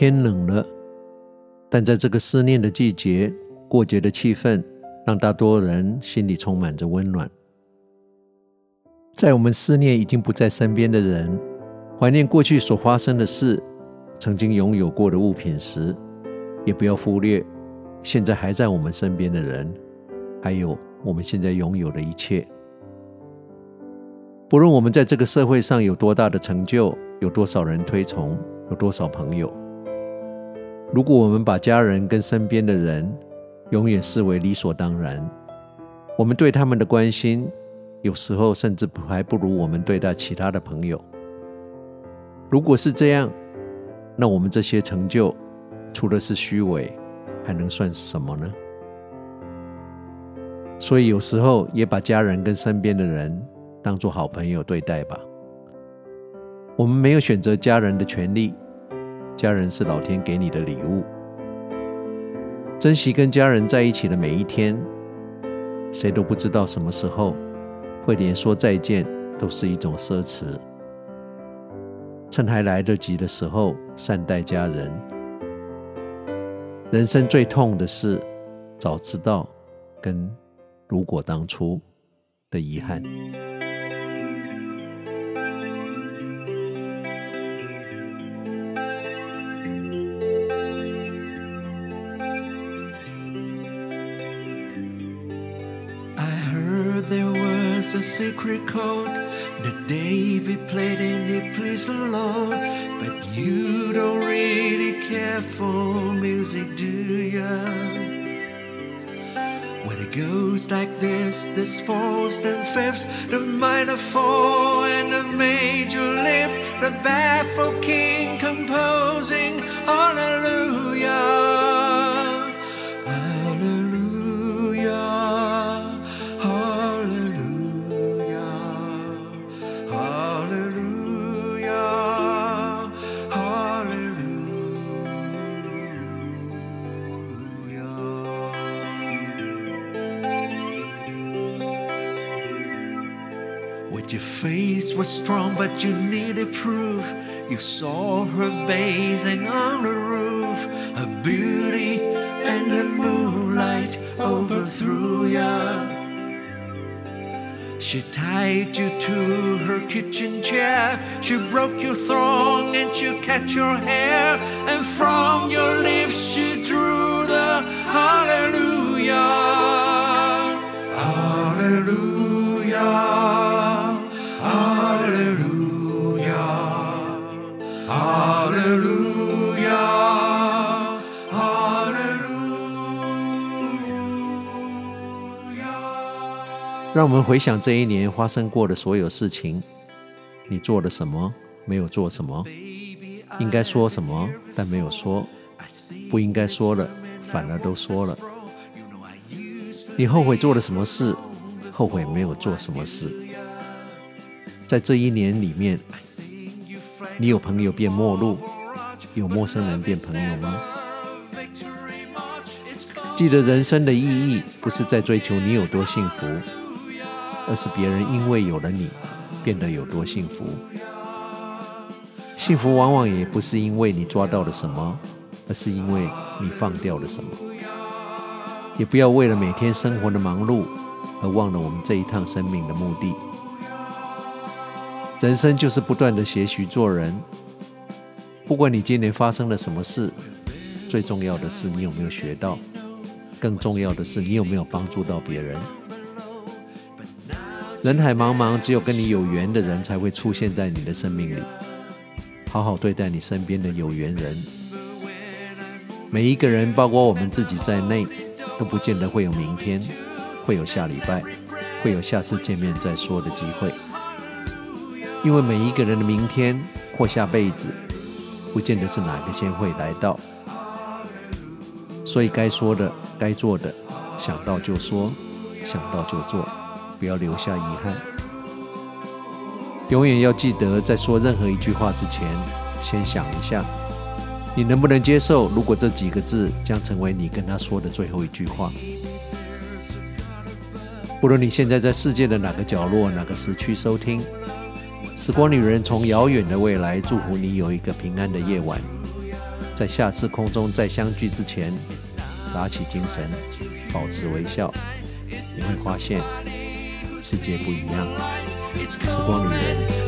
天冷了，但在这个思念的季节，过节的气氛让大多人心里充满着温暖。在我们思念已经不在身边的人，怀念过去所发生的事，曾经拥有过的物品时，也不要忽略现在还在我们身边的人，还有我们现在拥有的一切。不论我们在这个社会上有多大的成就，有多少人推崇，有多少朋友，如果我们把家人跟身边的人永远视为理所当然，我们对他们的关心，有时候甚至还不如我们对待其他的朋友。如果是这样，那我们这些成就，除了是虚伪，还能算什么呢？所以有时候也把家人跟身边的人当做好朋友对待吧。我们没有选择家人的权利，家人是老天给你的礼物。珍惜跟家人在一起的每一天，谁都不知道什么时候。会连说再见都是一种奢侈。趁还来得及的时候，善待家人。人生最痛的是早知道跟如果当初的遗憾。It's a secret chord that David played and it pleased the Lord. But you don't really care for music, do ya? When it goes like this, this fourths and fifths, the minor fall and the major lift, the baffled king composing hallelujah. With your face was strong, but you needed proof. You saw her bathing on the roof, her beauty and the moonlight overthrew ya. She tied you to her kitchen chair. She broke your thong and she cut your hair. And from your 让我们回想这一年发生过的所有事情，你做了什么？没有做什么？应该说什么，但没有说；不应该说的，反而都说了。你后悔做了什么事？后悔没有做什么事？在这一年里面，你有朋友变陌路，有陌生人变朋友吗？记得人生的意义，不是在追求你有多幸福。而是别人因为有了你，变得有多幸福。幸福往往也不是因为你抓到了什么，而是因为你放掉了什么。也不要为了每天生活的忙碌，而忘了我们这一趟生命的目的。人生就是不断的学习做人。不管你今年发生了什么事，最重要的是你有没有学到，更重要的是你有没有帮助到别人。人海茫茫，只有跟你有缘的人才会出现在你的生命里。好好对待你身边的有缘人。每一个人，包括我们自己在内，都不见得会有明天，会有下礼拜，会有下次见面再说的机会。因为每一个人的明天或下辈子，不见得是哪个先会来到。所以该说的、该做的，想到就说，想到就做。不要留下遗憾。永远要记得，在说任何一句话之前，先想一下，你能不能接受？如果这几个字将成为你跟他说的最后一句话。不论你现在在世界的哪个角落、哪个时区收听，时光旅人从遥远的未来祝福你有一个平安的夜晚。在下次空中再相聚之前，打起精神，保持微笑，你会发现世界不一样。时光旅人。